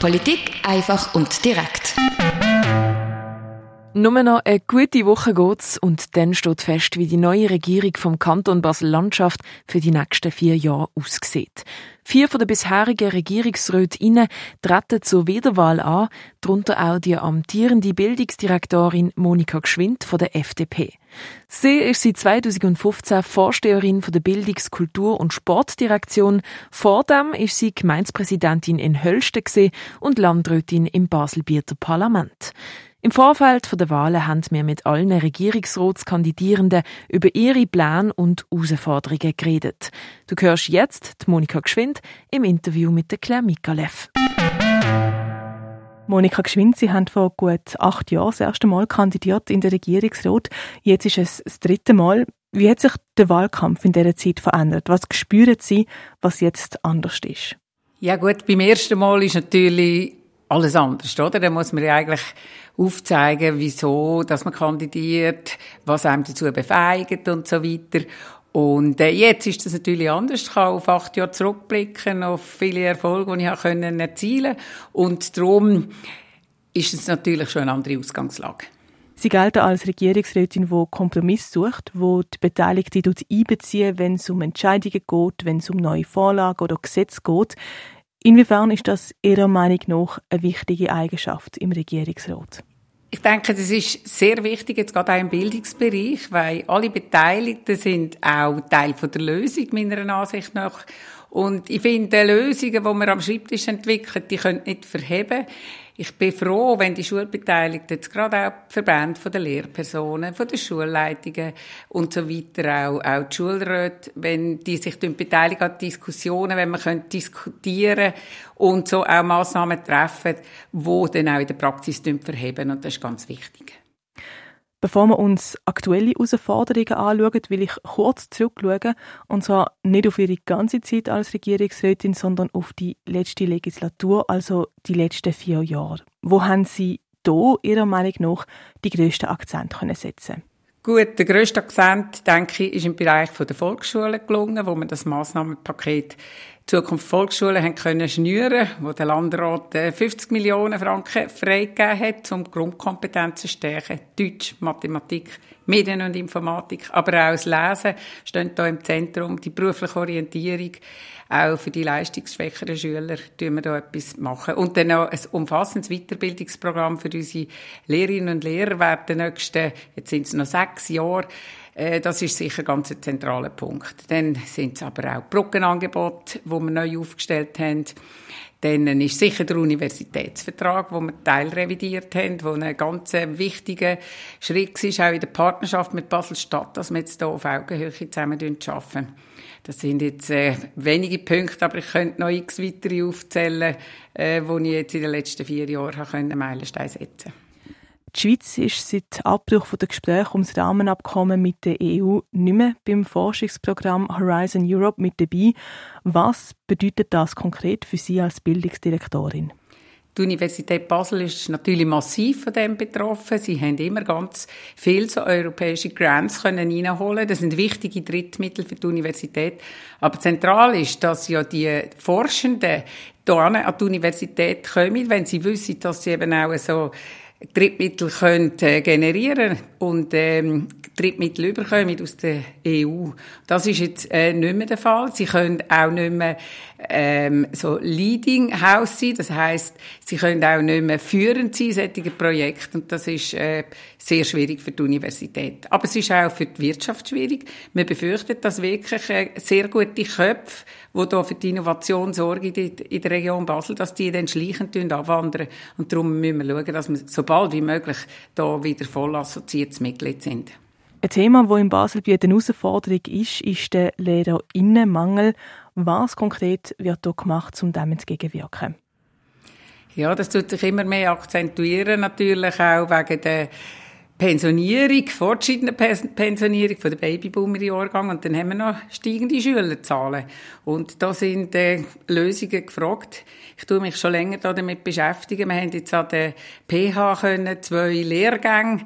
Politik einfach und direkt. Nur noch eine gute Woche geht's und dann steht fest, wie die neue Regierung vom Kanton Basel-Landschaft für die nächsten vier Jahre aussieht. Vier von den bisherigen Regierungsrätinnen treten zur Wiederwahl an, darunter auch die amtierende Bildungsdirektorin Monika Gschwind von der FDP. Sie ist seit 2015 Vorsteherin von der Bildungs-, Kultur- und Sportdirektion. Vor dem ist sie Gemeindepräsidentin in Hölsten und Landrätin im Baselbieter Parlament. Im Vorfeld der Wahlen haben wir mit allen Regierungsratskandidierenden über ihre Pläne und Herausforderungen geredet. Du hörst jetzt die Monika Geschwind im Interview mit der Claire Mikalev. Monika Geschwind, Sie haben vor gut acht Jahren das erste Mal kandidiert in den Regierungsrat. Jetzt ist es das dritte Mal. Wie hat sich der Wahlkampf in dieser Zeit verändert? Was spüren Sie, was jetzt anders ist? Ja gut, beim ersten Mal ist natürlich alles anders, oder? Da muss man ja eigentlich aufzeigen, wieso, dass man kandidiert, was einem dazu befeigt und so weiter. Und äh, jetzt ist das natürlich anders. Ich kann auf acht Jahre zurückblicken, auf viele Erfolge, die ich habe können erzielen Und darum ist es natürlich schon eine andere Ausgangslage. Sie gelten als Regierungsrätin, die Kompromiss sucht, wo die Beteiligten einbeziehen, wenn es um Entscheidungen geht, wenn es um neue Vorlagen oder Gesetze geht. Inwiefern ist das Ihrer Meinung nach eine wichtige Eigenschaft im Regierungsrat? Ich denke, das ist sehr wichtig, jetzt gerade auch im Bildungsbereich, weil alle Beteiligten sind auch Teil von der Lösung, meiner Ansicht nach. Und ich finde, Lösungen, die man am Schreibtisch entwickelt, die können nicht verheben. Ich bin froh, wenn die Schulbeteiligten, jetzt gerade auch die Verbände der Lehrpersonen, von den Schulleitungen und so weiter, auch, auch die Schulräte, wenn die sich beteiligen an Diskussionen, wenn man können diskutieren und so auch Massnahmen treffen, die dann auch in der Praxis verheben. Und das ist ganz wichtig. Bevor wir uns aktuelle Herausforderungen anschauen, will ich kurz zurückschauen. Und zwar nicht auf Ihre ganze Zeit als Regierungsrätin, sondern auf die letzte Legislatur, also die letzten vier Jahre. Wo haben Sie hier Ihrer Meinung nach die grössten Akzente können setzen Gut, der grösste Akzent, denke ich, ist im Bereich der Volksschule gelungen, wo man das Massnahmenpaket Zukunft Volksschule können schnüren, wo der Landrat 50 äh, Millionen Franken freigegeben hat, um Grundkompetenzen zu stärken. Deutsch, Mathematik, Medien und Informatik, aber auch das Lesen stehen da im Zentrum. Die berufliche Orientierung, auch für die leistungsschwächeren Schüler, tun wir da etwas machen. Und dann noch ein umfassendes Weiterbildungsprogramm für unsere Lehrerinnen und Lehrer während der nächsten, jetzt sind es noch sechs Jahre, äh, das ist sicher ganz ein zentraler Punkt. Dann sind es aber auch Brückenangebote, wo wir neu aufgestellt haben. Dann ist sicher der Universitätsvertrag, wo wir teilrevidiert haben, wo ein ganz wichtiger Schritt ist, auch in der Partnerschaft mit Basel-Stadt, dass wir jetzt hier auf Augenhöhe zusammen arbeiten. Das sind jetzt äh, wenige Punkte, aber ich könnte noch x weitere aufzählen, äh, wo ich jetzt in den letzten vier Jahren Meilenstein setzen konnte. Die Schweiz ist seit Abbruch der Gespräche ums Rahmenabkommen mit der EU nicht mehr beim Forschungsprogramm Horizon Europe mit dabei. Was bedeutet das konkret für Sie als Bildungsdirektorin? Die Universität Basel ist natürlich massiv von dem betroffen. Sie haben immer ganz viel so europäische Grants können reinholen. Das sind wichtige Drittmittel für die Universität. Aber zentral ist, dass ja die Forschenden hier an die Universität kommen, wenn sie wissen, dass sie eben auch so Drittmittel können, äh, generieren und ähm, Drittmittel überkommen aus der EU. Das ist jetzt äh, nicht mehr der Fall. Sie können auch nicht mehr ähm, so Leading House sein, das heißt, sie können auch nicht mehr führend sein, solche Projekte und das ist äh, sehr schwierig für die Universität. Aber es ist auch für die Wirtschaft schwierig. Man befürchtet, dass wirklich äh, sehr gute Köpfe, die hier für die Innovation sorgen in der Region Basel, dass die dann schleichend abwandern und darum müssen wir schauen, dass wir so bald wie möglich da wieder voll assoziiertes Mitglied sind. Ein Thema, das in Basel eine Herausforderung ist, ist der Lehrerinnenmangel. Was konkret wird hier gemacht, um dem entgegenwirken? Ja, das tut sich immer mehr akzentuieren, natürlich auch wegen der Pensionierung, fortschreitende Pensionierung von der Babyboomer-Jahrgang und dann haben wir noch steigende Schülerzahlen. Und da sind äh, Lösungen gefragt. Ich tue mich schon länger damit beschäftigen. Wir haben jetzt an der PH können zwei Lehrgänge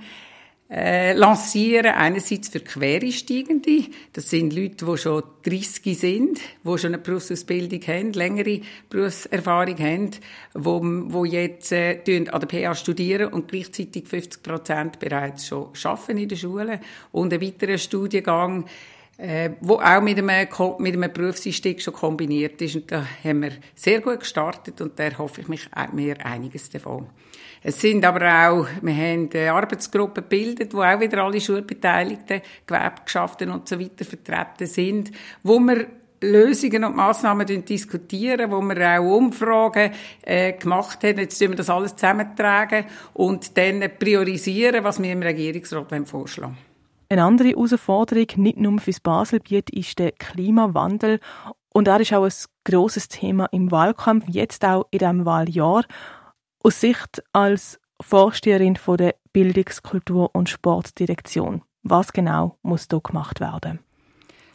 äh, lancieren. Einerseits für Quereinsteigende. Das sind Leute, die schon 30 sind, die schon eine Berufsausbildung haben, längere Berufserfahrung haben, wo, wo jetzt äh, an der PA studieren und gleichzeitig 50 Prozent bereits schon arbeiten in der Schule. Und ein weiterer Studiengang, äh, wo auch mit einem, mit einem Berufseinstieg schon kombiniert ist. Und da haben wir sehr gut gestartet und da hoffe ich mich mehr einiges davon. Es sind aber auch, wir haben eine Arbeitsgruppe gebildet, wo auch wieder alle Schulbeteiligten, Gewerkschaften und so weiter vertreten sind, wo wir Lösungen und Massnahmen diskutieren, wo wir auch Umfragen äh, gemacht haben. Jetzt tun wir das alles zusammentragen und dann priorisieren, was wir im Regierungsrat vorschlagen Eine andere Herausforderung, nicht nur fürs Baselbiet, ist der Klimawandel. Und er ist auch ein grosses Thema im Wahlkampf, jetzt auch in diesem Wahljahr. Aus Sicht als Vorsteherin von der Bildungs-, Kultur- und Sportdirektion, was genau muss da gemacht werden?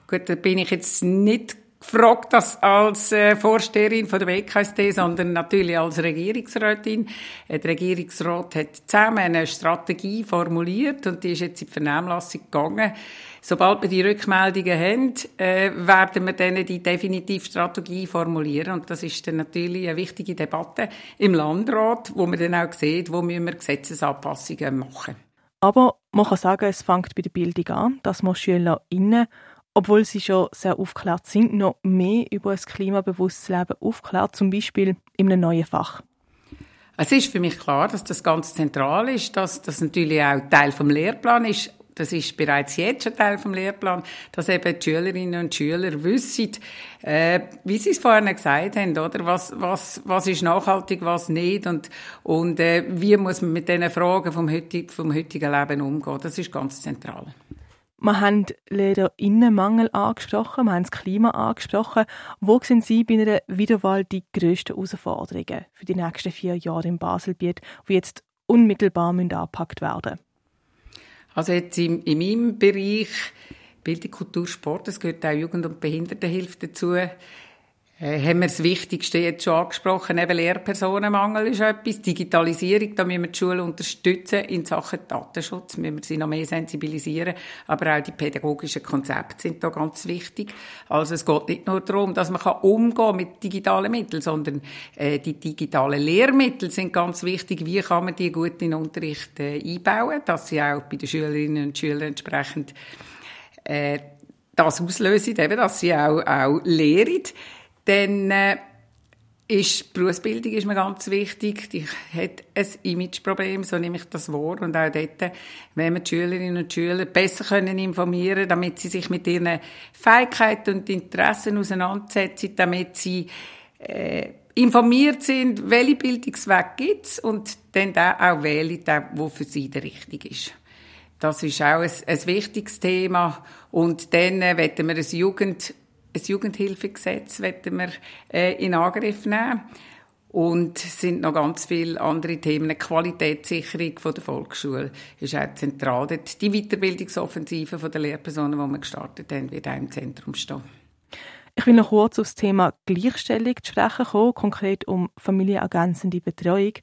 Gut, da bin ich jetzt nicht gefragt das als äh, Vorsteherin von der WKSD, sondern natürlich als Regierungsrätin. Äh, der Regierungsrat hat zusammen eine Strategie formuliert und die ist jetzt in die Vernehmlassung gegangen. Sobald wir die Rückmeldungen haben, äh, werden wir dann die definitive Strategie formulieren und das ist dann natürlich eine wichtige Debatte im Landrat, wo man dann auch sieht, wo müssen wir Gesetzesanpassungen machen. Aber man kann sagen, es fängt bei der Bildung an, dass man SchülerInnen obwohl sie schon sehr aufgeklärt sind, noch mehr über ein klimabewusstes Leben aufklärt, zum Beispiel in einem neuen Fach? Es ist für mich klar, dass das ganz zentral ist, dass das natürlich auch Teil vom Lehrplan ist. Das ist bereits jetzt schon Teil vom Lehrplan, dass eben die Schülerinnen und Schüler wissen, äh, wie sie es vorhin gesagt haben, oder? Was, was, was ist nachhaltig, was nicht und, und äh, wie muss man mit diesen Fragen vom heutigen, vom heutigen Leben umgehen. Das ist ganz zentral. Wir haben Lehrerinnenmangel angesprochen, wir haben das Klima angesprochen. Wo sind Sie bei einer Wiederwahl die grössten Herausforderungen für die nächsten vier Jahre im Baselbiet, die jetzt unmittelbar angepackt werden Also jetzt in, in meinem Bereich Bildung, Kultur, Sport, das gehört auch Jugend- und Behindertenhilfe dazu, haben wir das Wichtigste jetzt schon angesprochen, eben Lehrpersonenmangel ist etwas, Digitalisierung, da müssen wir die Schulen unterstützen. In Sachen Datenschutz, müssen wir sie noch mehr sensibilisieren, aber auch die pädagogischen Konzepte sind da ganz wichtig. Also es geht nicht nur darum, dass man umgehen mit digitalen Mitteln, sondern äh, die digitalen Lehrmittel sind ganz wichtig, wie kann man die gut in den Unterricht äh, einbauen, dass sie auch bei den Schülerinnen und Schülern entsprechend äh, das auslösen, eben, dass sie auch, auch lehren. Dann äh, ist Berufsbildung ist mir ganz wichtig. Die hat ein Imageproblem, so nehme ich das wahr. Und auch dort, wenn wir die Schülerinnen und Schüler besser können informieren damit sie sich mit ihren Fähigkeiten und Interessen auseinandersetzen, damit sie äh, informiert sind, welche Bildungsweg gibt und dann auch wählen, der, für sie der richtige ist. Das ist auch ein, ein wichtiges Thema. Und dann äh, werden wir ein Jugend- ein Jugendhilfegesetz werden wir äh, in Angriff nehmen. Und es sind noch ganz viele andere Themen. Die Qualitätssicherung der Volksschule ist auch zentral. Die Weiterbildungsoffensive der Lehrpersonen, die wir gestartet haben, wird auch im Zentrum stehen. Ich will noch kurz auf das Thema Gleichstellung zu sprechen kommen, konkret um familienergänzende Betreuung.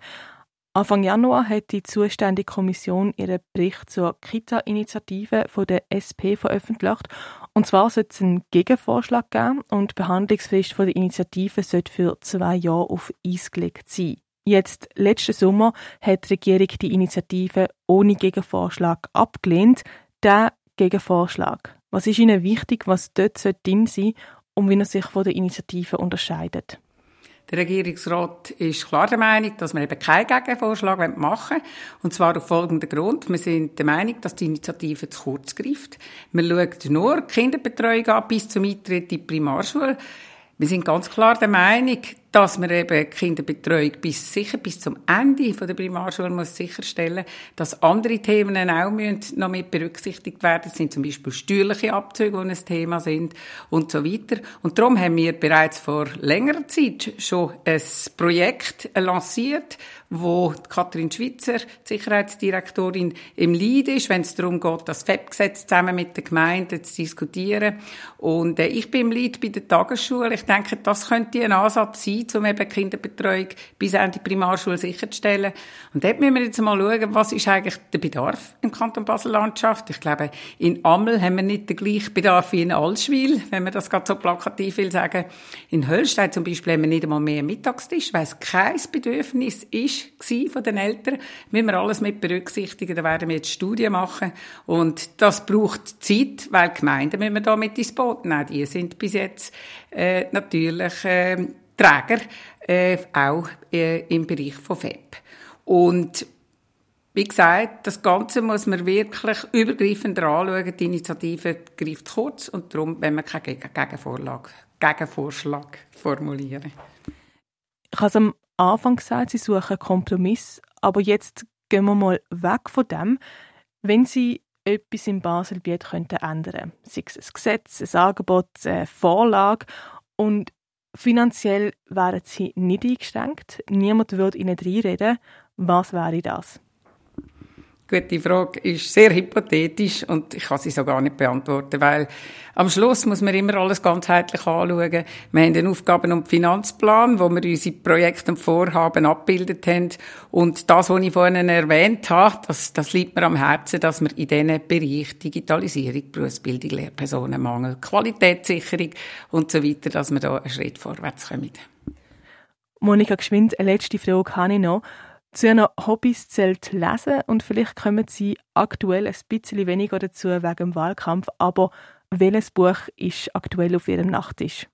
Anfang Januar hat die zuständige Kommission ihren Bericht zur Kita-Initiative von der SP veröffentlicht. Und zwar sollte es einen Gegenvorschlag geben und die Behandlungsfrist der Initiative sollte für zwei Jahre auf Eis gelegt sein. Jetzt, letzten Sommer, hat die Regierung die Initiative ohne Gegenvorschlag abgelehnt. Der Gegenvorschlag. Was ist Ihnen wichtig, was dort drin sein sollte und wie er sich von der Initiative unterscheidet? Der Regierungsrat ist klar der Meinung, dass wir eben keinen Gegenvorschlag machen wollen. Und zwar auf folgenden Grund. Wir sind der Meinung, dass die Initiative zu kurz greift. Man schaut nur Kinderbetreuung an bis zum Eintritt in die Primarschule. Wir sind ganz klar der Meinung, dass man eben Kinderbetreuung bis sicher bis zum Ende von der Primarschule muss sicherstellen, dass andere Themen auch müssen noch mit berücksichtigt werden. Das sind zum Beispiel steuerliche Abzüge, die ein Thema sind und so weiter. Und darum haben wir bereits vor längerer Zeit schon ein Projekt lanciert, wo Katrin Schwitzer, die Sicherheitsdirektorin, im Lead ist, wenn es darum geht, das FEP-Gesetz zusammen mit den Gemeinden zu diskutieren. Und äh, ich bin im Lead bei der Tagesschule. Ich denke, das könnte ein Ansatz sein, sein, um eben Kinderbetreuung bis an die Primarschule sicherzustellen. Und dort müssen wir jetzt mal schauen, was ist eigentlich der Bedarf im Kanton Basel-Landschaft. Ich glaube, in Ammel haben wir nicht den gleichen Bedarf wie in Allschwil, wenn man das gerade so plakativ will sagen. In Höllstein zum Beispiel haben wir nicht einmal mehr Mittagstisch, weil es kein Bedürfnis ist von den Eltern. Müssen wir alles mit berücksichtigen, da werden wir jetzt Studien machen. Und das braucht Zeit, weil Gemeinden müssen wir da mit ins Boot nehmen. Die sind bis jetzt äh, natürlich äh, Träger, äh, auch äh, im Bereich von FEP. Und wie gesagt, das Ganze muss man wirklich übergreifender anschauen. Die Initiative greift kurz und darum, wenn wir keine Gegenvorlage, Gegenvorschlag formulieren. Ich habe es am Anfang gesagt, Sie suchen Kompromiss, aber jetzt gehen wir mal weg von dem. Wenn Sie etwas im Baselbiet könnten ändern sei es ein Gesetz, ein Angebot, eine Vorlage und finanziell wären Sie nicht eingeschränkt, niemand würde Ihnen reinreden, was wäre das? Gut, die Frage ist sehr hypothetisch und ich kann sie so gar nicht beantworten, weil am Schluss muss man immer alles ganzheitlich anschauen. Wir haben den Aufgaben- und Finanzplan, wo wir unsere Projekte und Vorhaben abgebildet haben. Und das, was ich vorhin erwähnt habe, das, das liegt mir am Herzen, dass wir in diesen Bereich Digitalisierung, Berufsbildung, Lehrpersonenmangel, Qualitätssicherung und so weiter, dass wir da einen Schritt vorwärts kommen. Monika Geschwind, eine letzte Frage habe ich noch. Zu ihren Hobbys zählt Lesen und vielleicht kommen Sie aktuell ein bisschen weniger dazu wegen dem Wahlkampf, aber welches Buch ist aktuell auf Ihrem Nachttisch?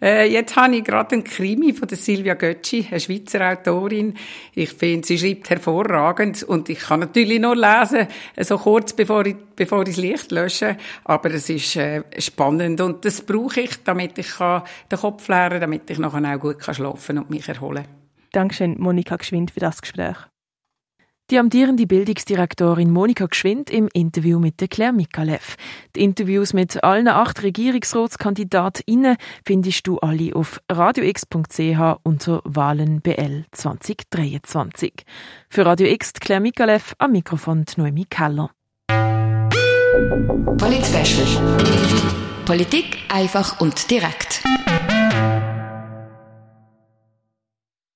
Äh, jetzt habe ich gerade einen Krimi von der Silvia Götschi, eine Schweizer Autorin. Ich finde, sie schreibt hervorragend und ich kann natürlich nur lesen, so kurz bevor ich, bevor ich das Licht lösche. Aber es ist äh, spannend und das brauche ich, damit ich kann den Kopf leeren, damit ich nachher auch gut kann schlafen und mich erholen kann. Dankeschön, Monika Geschwind, für das Gespräch. Die amtierende Bildungsdirektorin Monika Geschwind im Interview mit der Claire Mikalev. Die Interviews mit allen acht Regierungsratskandidatinnen findest du alle auf radiox.ch unter Wahlen BL 2023. Für Radio X Claire Mikalev am Mikrofon Noemi Keller. Polit Politik einfach und direkt.